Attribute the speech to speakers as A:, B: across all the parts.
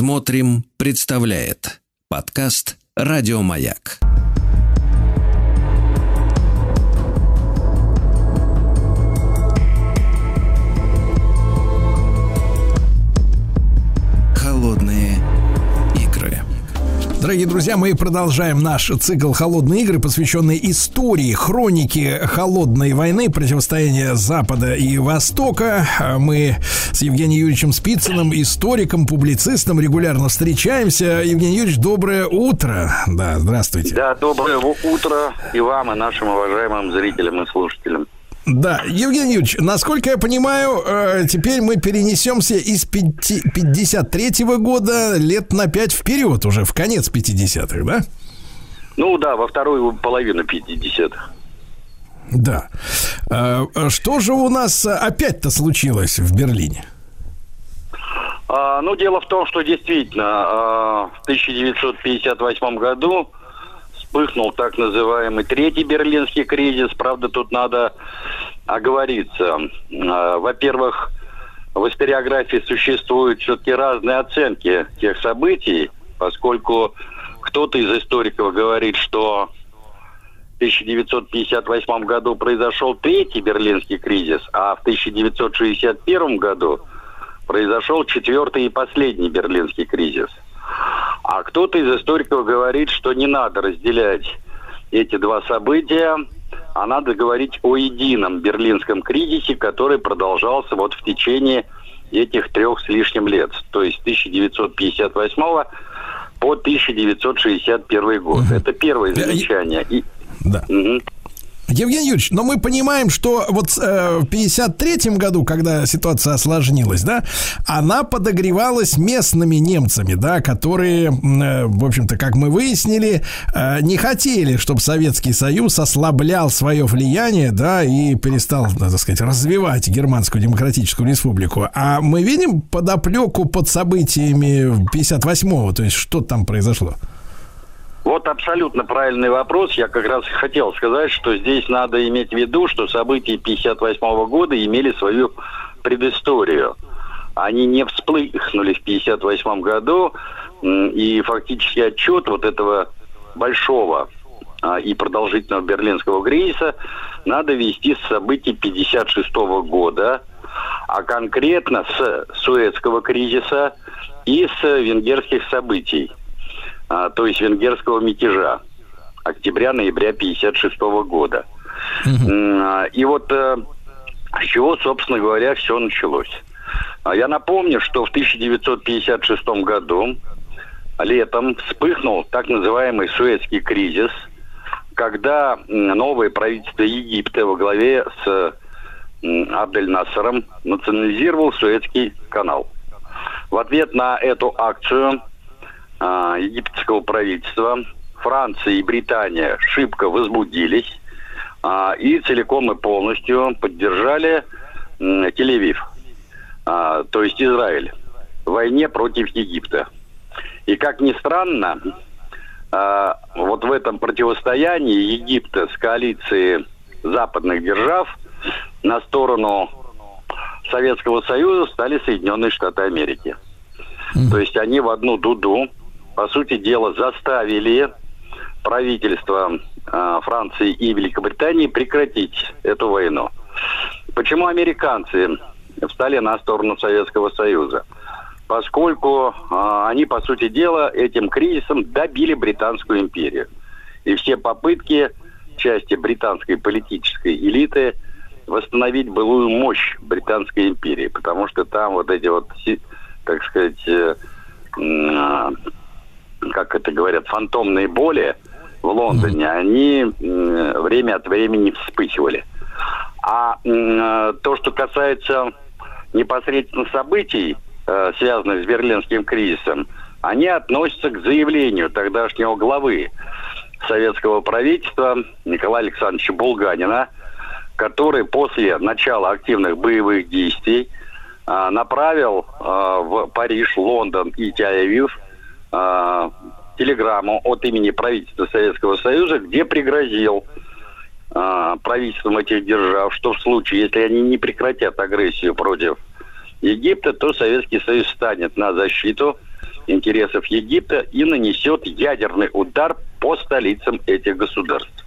A: Смотрим, представляет подкаст Радиомаяк. Холодные игры.
B: Дорогие друзья, мы продолжаем наш цикл «Холодные игры», посвященный истории, хронике холодной войны, противостояния Запада и Востока. Мы с Евгением Юрьевичем Спицыным, историком, публицистом, регулярно встречаемся. Евгений Юрьевич, доброе утро. Да, здравствуйте.
C: Да, доброе утро и вам, и нашим уважаемым зрителям и слушателям.
B: Да, Евгений Юрьевич, насколько я понимаю, э, теперь мы перенесемся из 53-го года лет на 5 вперед, уже в конец 50-х, да?
C: Ну да, во вторую половину 50-х.
B: Да. Э, что же у нас опять-то случилось в Берлине?
C: А, ну, дело в том, что действительно а, в 1958 году вспыхнул так называемый третий берлинский кризис. Правда, тут надо оговориться. А, во-первых, в историографии существуют все-таки разные оценки тех событий, поскольку кто-то из историков говорит, что в 1958 году произошел третий берлинский кризис, а в 1961 году произошел четвертый и последний берлинский кризис – а кто-то из историков говорит, что не надо разделять эти два события, а надо говорить о едином берлинском кризисе, который продолжался вот в течение этих трех с лишним лет, то есть 1958 по 1961 год. Угу. Это первое замечание. И...
B: Да. Угу. Евгений Юрьевич, но мы понимаем, что вот э, в 53 году, когда ситуация осложнилась, да, она подогревалась местными немцами, да, которые, э, в общем-то, как мы выяснили, э, не хотели, чтобы Советский Союз ослаблял свое влияние, да, и перестал, так сказать, развивать Германскую Демократическую Республику. А мы видим подоплеку под событиями 58-го, то есть что там произошло?
C: Вот абсолютно правильный вопрос. Я как раз хотел сказать, что здесь надо иметь в виду, что события 58 года имели свою предысторию. Они не всплыхнули в 58 году, и фактически отчет вот этого большого а, и продолжительного берлинского кризиса надо вести с событий 56 года, а конкретно с Суэцкого кризиса и с венгерских событий а, то есть венгерского мятежа октября-ноября 56 года. Угу. И вот э, с чего, собственно говоря, все началось. А я напомню, что в 1956 году летом вспыхнул так называемый Суэцкий кризис, когда новое правительство Египта во главе с Абдель Насаром национализировал Суэцкий канал. В ответ на эту акцию а, египетского правительства, Франция и Британия шибко возбудились а, и целиком и полностью поддержали Тель-Авив, а, то есть Израиль, в войне против Египта. И как ни странно, вот в этом противостоянии Египта с коалицией западных держав на сторону Советского Союза стали Соединенные Штаты Америки. Mm-hmm. То есть они в одну дуду по сути дела, заставили правительство э, Франции и Великобритании прекратить эту войну. Почему американцы встали на сторону Советского Союза? Поскольку э, они, по сути дела, этим кризисом добили Британскую империю. И все попытки части британской политической элиты восстановить былую мощь Британской империи, потому что там вот эти вот, так сказать, э, как это говорят, фантомные боли в Лондоне, mm-hmm. они время от времени вспыхивали. А э, то, что касается непосредственно событий, э, связанных с Берлинским кризисом, они относятся к заявлению тогдашнего главы советского правительства Николая Александровича Булганина, который после начала активных боевых действий э, направил э, в Париж, Лондон и Тель-Авив э, телеграмму от имени правительства Советского Союза, где пригрозил э, правительствам этих держав, что в случае, если они не прекратят агрессию против Египта, то Советский Союз станет на защиту интересов Египта и нанесет ядерный удар по столицам этих государств.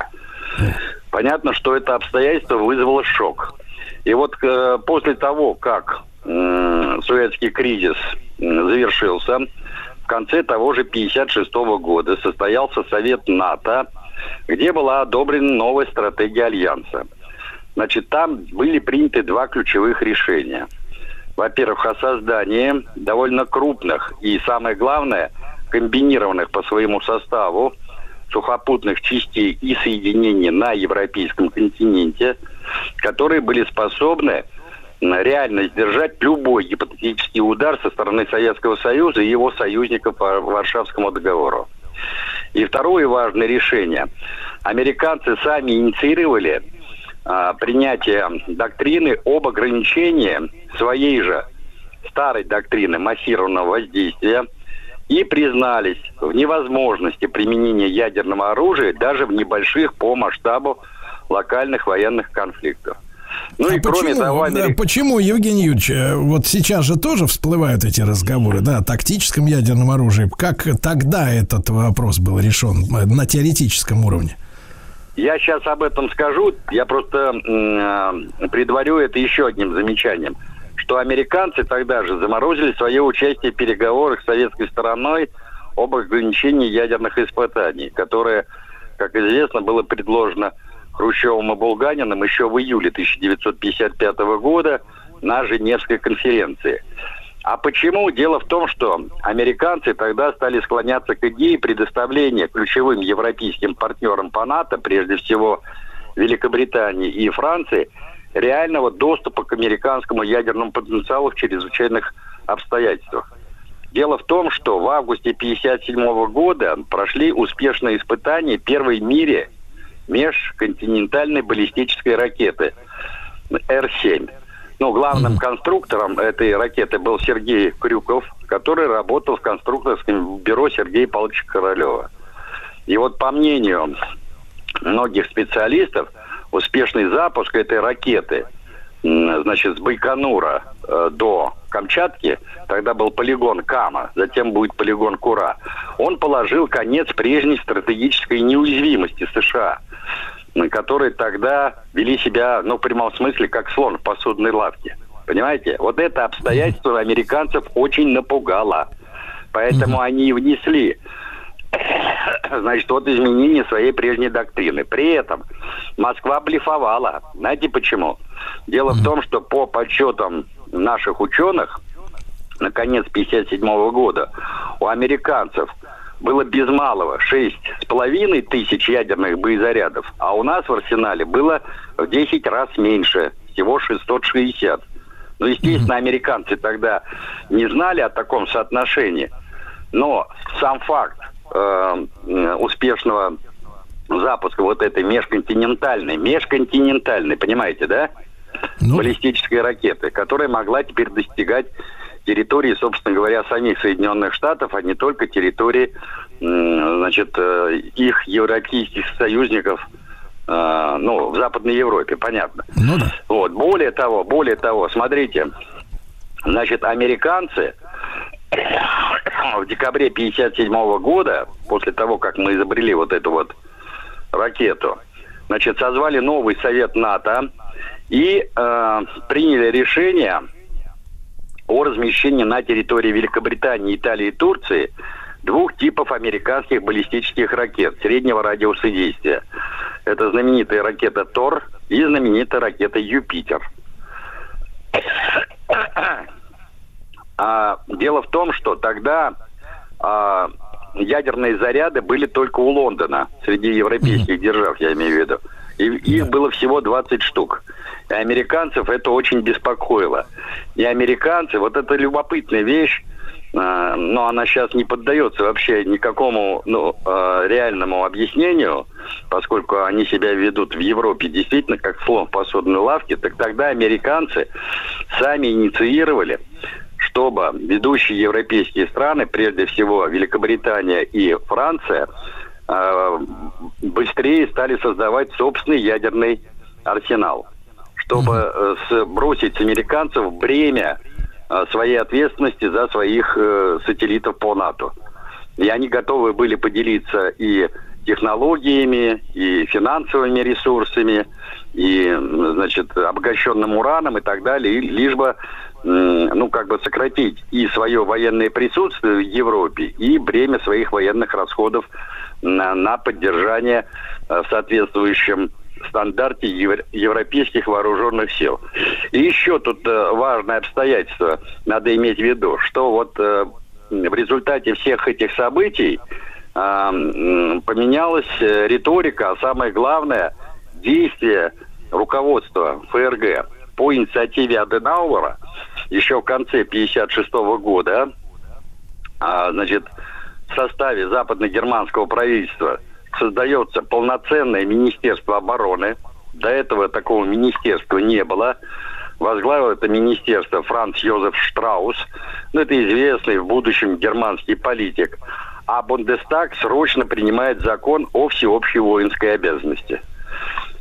C: Понятно, что это обстоятельство вызвало шок. И вот э, после того, как э, Суэцкий кризис э, завершился, конце того же 1956 года состоялся Совет НАТО, где была одобрена новая стратегия Альянса. Значит, там были приняты два ключевых решения. Во-первых, о создании довольно крупных и, самое главное, комбинированных по своему составу сухопутных частей и соединений на европейском континенте, которые были способны реально сдержать любой гипотетический удар со стороны Советского Союза и его союзников по Варшавскому договору. И второе важное решение. Американцы сами инициировали а, принятие доктрины об ограничении своей же старой доктрины массированного воздействия и признались в невозможности применения ядерного оружия даже в небольших по масштабу локальных военных конфликтов.
B: Ну а и почему, кроме того, Америк... почему, Евгений Юрьевич, э, вот сейчас же тоже всплывают эти разговоры, да, о тактическом ядерном оружии. Как тогда этот вопрос был решен э, на теоретическом уровне?
C: Я сейчас об этом скажу. Я просто э, предварю это еще одним замечанием, что американцы тогда же заморозили свое участие в переговорах с советской стороной об ограничении ядерных испытаний, которое, как известно, было предложено Хрущевым и Булганиным еще в июле 1955 года на Женевской конференции. А почему? Дело в том, что американцы тогда стали склоняться к идее предоставления ключевым европейским партнерам по НАТО, прежде всего Великобритании и Франции, реального доступа к американскому ядерному потенциалу в чрезвычайных обстоятельствах. Дело в том, что в августе 1957 года прошли успешные испытания первой в мире межконтинентальной баллистической ракеты Р-7. Ну, главным mm-hmm. конструктором этой ракеты был Сергей Крюков, который работал в конструкторском бюро Сергея Павловича Королева. И вот по мнению многих специалистов, успешный запуск этой ракеты, значит, с Байконура э, до Камчатки, тогда был полигон Кама, затем будет полигон Кура, он положил конец прежней стратегической неуязвимости США – которые тогда вели себя, ну, в прямом смысле, как слон в посудной лавке. Понимаете? Вот это обстоятельство американцев очень напугало. Поэтому mm-hmm. они внесли значит, вот изменение своей прежней доктрины. При этом Москва блефовала. Знаете почему? Дело mm-hmm. в том, что по подсчетам наших ученых, на конец 1957 года у американцев было без малого шесть с половиной тысяч ядерных боезарядов, а у нас в арсенале было в 10 раз меньше, всего 660. Ну, естественно, американцы тогда не знали о таком соотношении, но сам факт э, успешного запуска вот этой межконтинентальной, межконтинентальной, понимаете, да? Ну. Баллистической ракеты, которая могла теперь достигать территории, собственно говоря, самих Соединенных Штатов, а не только территории, значит, э, их европейских союзников, э, ну, в Западной Европе, понятно. Ну да. Вот. Более того, более того, смотрите, значит, американцы в декабре 1957 года, после того, как мы изобрели вот эту вот ракету, значит, созвали новый совет НАТО и э, приняли решение о размещении на территории Великобритании, Италии и Турции двух типов американских баллистических ракет среднего радиуса действия. Это знаменитая ракета Тор и знаменитая ракета Юпитер. А, дело в том, что тогда а, ядерные заряды были только у Лондона, среди европейских держав, я имею в виду. И их было всего 20 штук. И американцев это очень беспокоило. И американцы, вот это любопытная вещь, э, но она сейчас не поддается вообще никакому ну, э, реальному объяснению, поскольку они себя ведут в Европе действительно как слон в посудной лавке, так тогда американцы сами инициировали чтобы ведущие европейские страны, прежде всего Великобритания и Франция, быстрее стали создавать собственный ядерный арсенал, чтобы э, сбросить с американцев бремя э, своей ответственности за своих э, сателлитов по НАТО. И они готовы были поделиться и технологиями, и финансовыми ресурсами, и, значит, обогащенным ураном и так далее, лишь бы, ну, как бы сократить и свое военное присутствие в Европе, и бремя своих военных расходов на, на поддержание в соответствующем стандарте европейских вооруженных сил. И еще тут э, важное обстоятельство надо иметь в виду, что вот э, в результате всех этих событий э, поменялась риторика, а самое главное действие руководства ФРГ по инициативе Аденауэра еще в конце 1956 года, а, значит, в составе западно-германского правительства – создается полноценное Министерство обороны. До этого такого министерства не было. Возглавил это министерство Франц Йозеф Штраус. Ну, это известный в будущем германский политик. А Бундестаг срочно принимает закон о всеобщей воинской обязанности.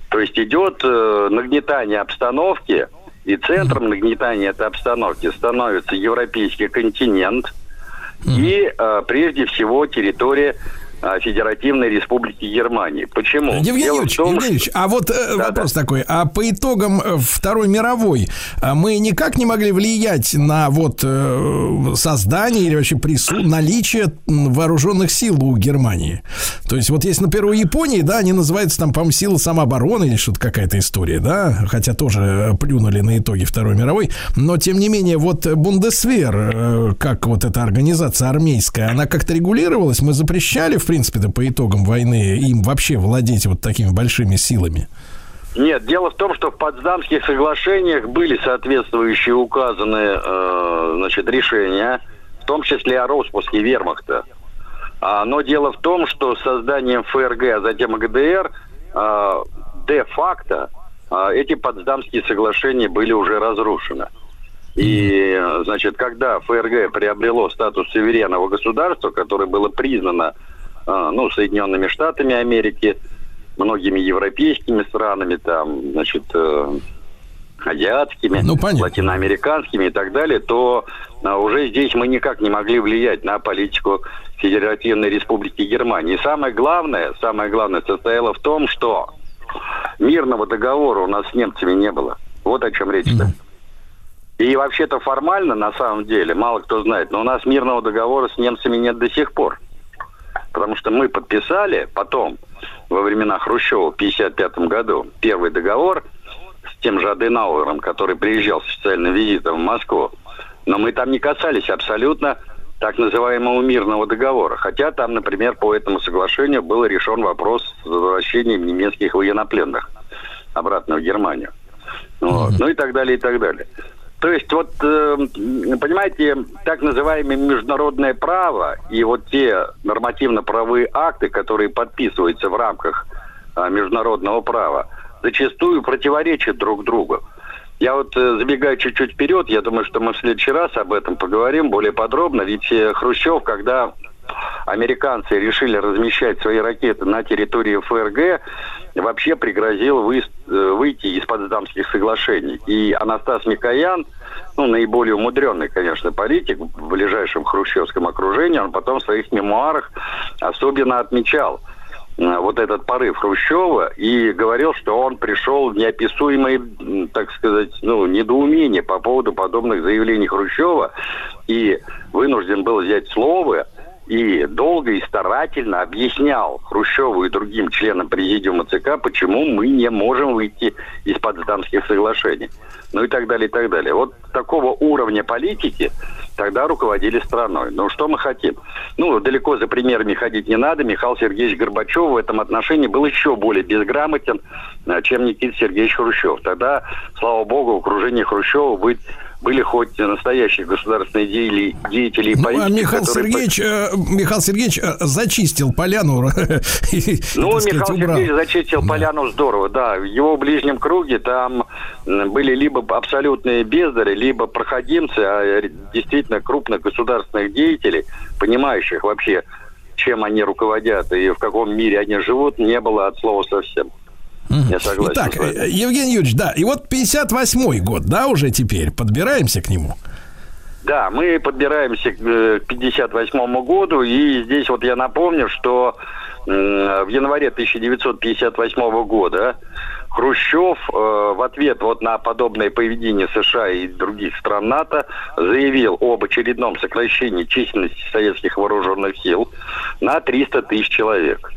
C: То есть идет э, нагнетание обстановки, и центром нагнетания этой обстановки становится европейский континент и, э, прежде всего, территория Федеративной Республики Германии. Почему?
B: Евгений Юрьевич, том, Евгений Юрьевич, а вот э, да, вопрос да. такой, а по итогам э, Второй мировой э, мы никак не могли влиять на вот создание или вообще прису... наличие вооруженных сил у Германии? То есть вот есть, например, у Японии, да, они называются там, по-моему, силы самообороны или что-то какая-то история, да, хотя тоже плюнули на итоги Второй мировой, но тем не менее вот Бундесвер, как вот эта организация армейская, она как-то регулировалась, мы запрещали, в принципе-то, по итогам войны им вообще владеть вот такими большими силами?
C: Нет, дело в том, что в Потсдамских соглашениях были соответствующие указанные э, значит, решения, в том числе о распуске вермахта. А, но дело в том, что созданием ФРГ, а затем ГДР, э, де-факто э, эти Потсдамские соглашения были уже разрушены. И, значит, когда ФРГ приобрело статус суверенного государства, которое было признано ну, Соединенными Штатами Америки, многими европейскими странами, там, значит, э, азиатскими, ну, латиноамериканскими и так далее, то а, уже здесь мы никак не могли влиять на политику Федеративной Республики Германии. И самое главное, самое главное состояло в том, что мирного договора у нас с немцами не было. Вот о чем речь-то. Mm-hmm. И вообще-то формально, на самом деле, мало кто знает, но у нас мирного договора с немцами нет до сих пор. Потому что мы подписали потом, во времена Хрущева в 1955 году, первый договор с тем же Аденауэром, который приезжал с официальным визитом в Москву. Но мы там не касались абсолютно так называемого мирного договора. Хотя там, например, по этому соглашению был решен вопрос с возвращением немецких военнопленных обратно в Германию. Вот. Ну и так далее, и так далее. То есть вот, э, понимаете, так называемое международное право и вот те нормативно-правовые акты, которые подписываются в рамках э, международного права, зачастую противоречат друг другу. Я вот э, забегаю чуть-чуть вперед, я думаю, что мы в следующий раз об этом поговорим более подробно, ведь Хрущев, когда американцы решили размещать свои ракеты на территории ФРГ, вообще пригрозил вы, э, выйти из Потсдамских соглашений. И Анастас Микоян, ну, наиболее умудренный, конечно, политик в ближайшем хрущевском окружении, он потом в своих мемуарах особенно отмечал э, вот этот порыв Хрущева и говорил, что он пришел в неописуемое, так сказать, ну, недоумение по поводу подобных заявлений Хрущева и вынужден был взять слово и долго и старательно объяснял Хрущеву и другим членам президиума ЦК, почему мы не можем выйти из Потсдамских соглашений. Ну и так далее, и так далее. Вот такого уровня политики тогда руководили страной. Ну что мы хотим? Ну, далеко за примерами ходить не надо. Михаил Сергеевич Горбачев в этом отношении был еще более безграмотен, э, чем Никита Сергеевич Хрущев. Тогда, слава богу, в окружении Хрущева быть были хоть настоящие государственные деятели, деятели и
B: политики. Ну, а Михаил Сергеевич, э, Михаил Сергеевич э, зачистил поляну.
C: Ну, Михаил Сергеевич зачистил поляну здорово, да. В его ближнем круге там были либо абсолютные бездари, либо проходимцы, а действительно крупных государственных деятелей, понимающих вообще, чем они руководят и в каком мире они живут, не было от слова совсем.
B: Я согласен. Итак, Евгений Юрьевич, да, и вот 58-й год, да, уже теперь, подбираемся к нему.
C: Да, мы подбираемся к 1958 году, и здесь вот я напомню, что в январе 1958 года Хрущев э, в ответ вот на подобное поведение США и других стран НАТО заявил об очередном сокращении численности советских вооруженных сил на 300 тысяч человек.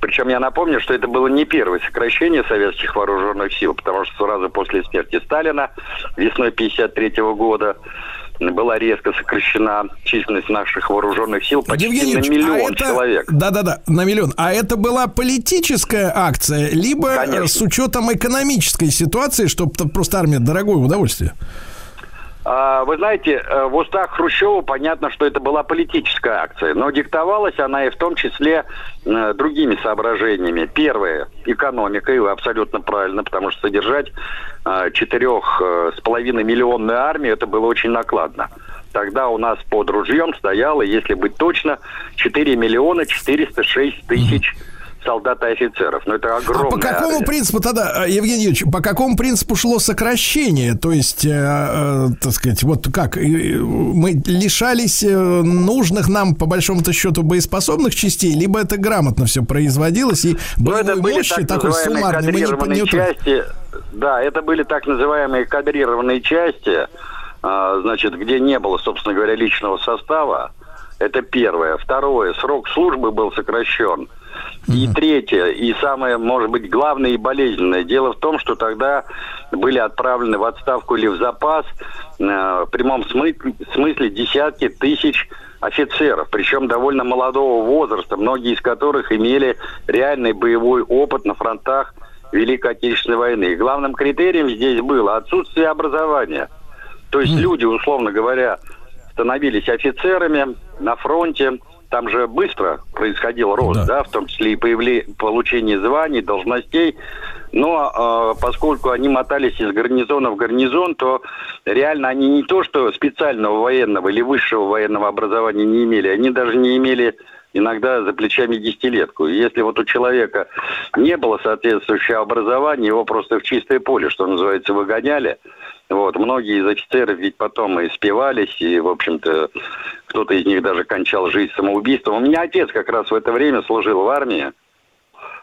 C: Причем я напомню, что это было не первое сокращение советских вооруженных сил, потому что сразу после смерти Сталина весной 1953 года была резко сокращена численность наших вооруженных сил почти Евгений на миллион а это, человек.
B: Да-да-да, на миллион. А это была политическая акция, либо Конечно. с учетом экономической ситуации, чтобы просто армия дорогое удовольствие?
C: А, вы знаете, э, в устах Хрущева понятно, что это была политическая акция, но диктовалась она и в том числе э, другими соображениями. Первое – экономика, и вы абсолютно правильно, потому что содержать э, четырех с половиной миллионную армию – это было очень накладно. Тогда у нас под ружьем стояло, если быть точно, 4 миллиона 406 тысяч mm солдат и офицеров. Но это огромное. А
B: по какому армия. принципу тогда, э, Евгений Юрьевич, по какому принципу шло сокращение? То есть, э, э, так сказать, вот как мы лишались э, нужных нам по большому-то счету боеспособных частей, либо это грамотно все производилось и
C: ну, боевой были мощи так такой суммарной мы не, не части. Да, это были так называемые кадрированные части, э, значит, где не было, собственно говоря, личного состава. Это первое. Второе, срок службы был сокращен. И третье, и самое, может быть, главное и болезненное. Дело в том, что тогда были отправлены в отставку или в запас э, в прямом смысле, смысле десятки тысяч офицеров, причем довольно молодого возраста, многие из которых имели реальный боевой опыт на фронтах Великой Отечественной войны. И главным критерием здесь было отсутствие образования. То есть люди, условно говоря, становились офицерами на фронте, там же быстро происходил рост, да, да в том числе и появление, получение званий, должностей. Но э, поскольку они мотались из гарнизона в гарнизон, то реально они не то, что специального военного или высшего военного образования не имели, они даже не имели иногда за плечами десятилетку. Если вот у человека не было соответствующего образования, его просто в чистое поле, что называется, выгоняли – вот, многие из офицеров ведь потом и спивались, и, в общем-то, кто-то из них даже кончал жизнь самоубийством. У меня отец как раз в это время служил в армии.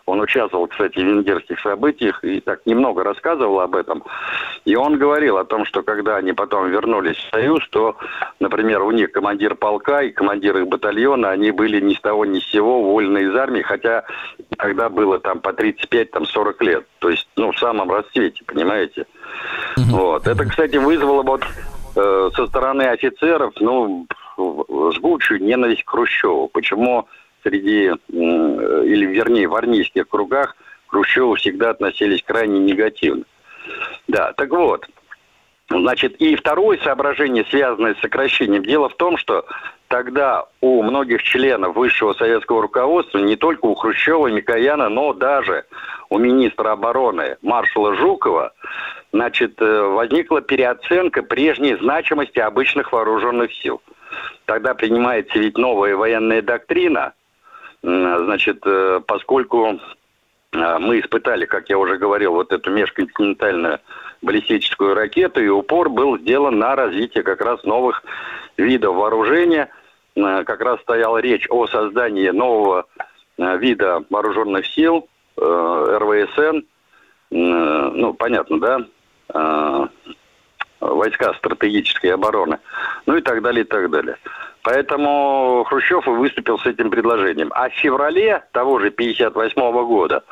C: Он участвовал, кстати, в венгерских событиях и так немного рассказывал об этом. И он говорил о том, что когда они потом вернулись в Союз, то, например, у них командир полка и командир их батальона, они были ни с того ни с сего уволены из армии, хотя тогда было там по 35-40 там, лет. То есть, ну, в самом расцвете, понимаете? Вот. Это, кстати, вызвало вот э, со стороны офицеров, ну, жгучую ненависть к Хрущеву. Почему среди, или вернее в армейских кругах к Хрущеву всегда относились крайне негативно. Да, так вот, Значит, и второе соображение, связанное с сокращением, дело в том, что тогда у многих членов высшего советского руководства, не только у Хрущева, Микояна, но даже у министра обороны маршала Жукова, значит, э, возникла переоценка прежней значимости обычных вооруженных сил. Тогда принимается ведь новая военная доктрина, значит, э, поскольку э, мы испытали, как я уже говорил, вот эту межконтинентальную баллистическую ракету, и упор был сделан на развитие как раз новых видов вооружения. Э, как раз стояла речь о создании нового вида вооруженных сил, РВСН, ну, понятно, да, войска стратегической обороны, ну и так далее, и так далее. Поэтому Хрущев и выступил с этим предложением. А в феврале того же 1958 года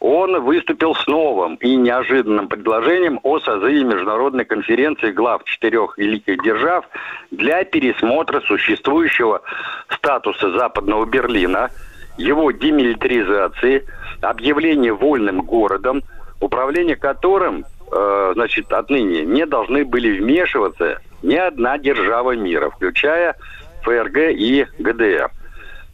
C: он выступил с новым и неожиданным предложением о созыве международной конференции глав четырех великих держав для пересмотра существующего статуса Западного Берлина, его демилитаризации, объявления вольным городом, управление которым э, значит, отныне не должны были вмешиваться ни одна держава мира, включая ФРГ и ГДР.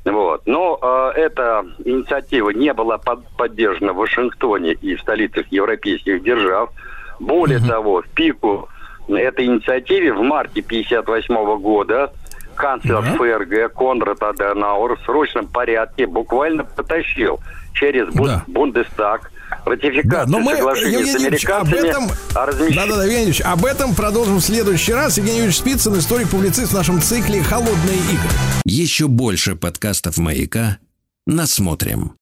C: Вот. Но э, эта инициатива не была под, поддержана в Вашингтоне и в столицах европейских держав. Более mm-hmm. того, в пику этой инициативе в марте 1958 года канцлер mm-hmm. ФРГ Конрад Аденауэр в срочном порядке буквально потащил через да. Бундестаг ратификации
B: да, но мы,
C: соглашения
B: Евгений
C: с американцами
B: об этом,
C: о размещении...
B: Да-да-да, Евгений Юрьевич, об этом продолжим в следующий раз. Евгений Юрьевич Спицын, историк-публицист в нашем цикле «Холодные игры».
A: Еще больше подкастов «Маяка» насмотрим.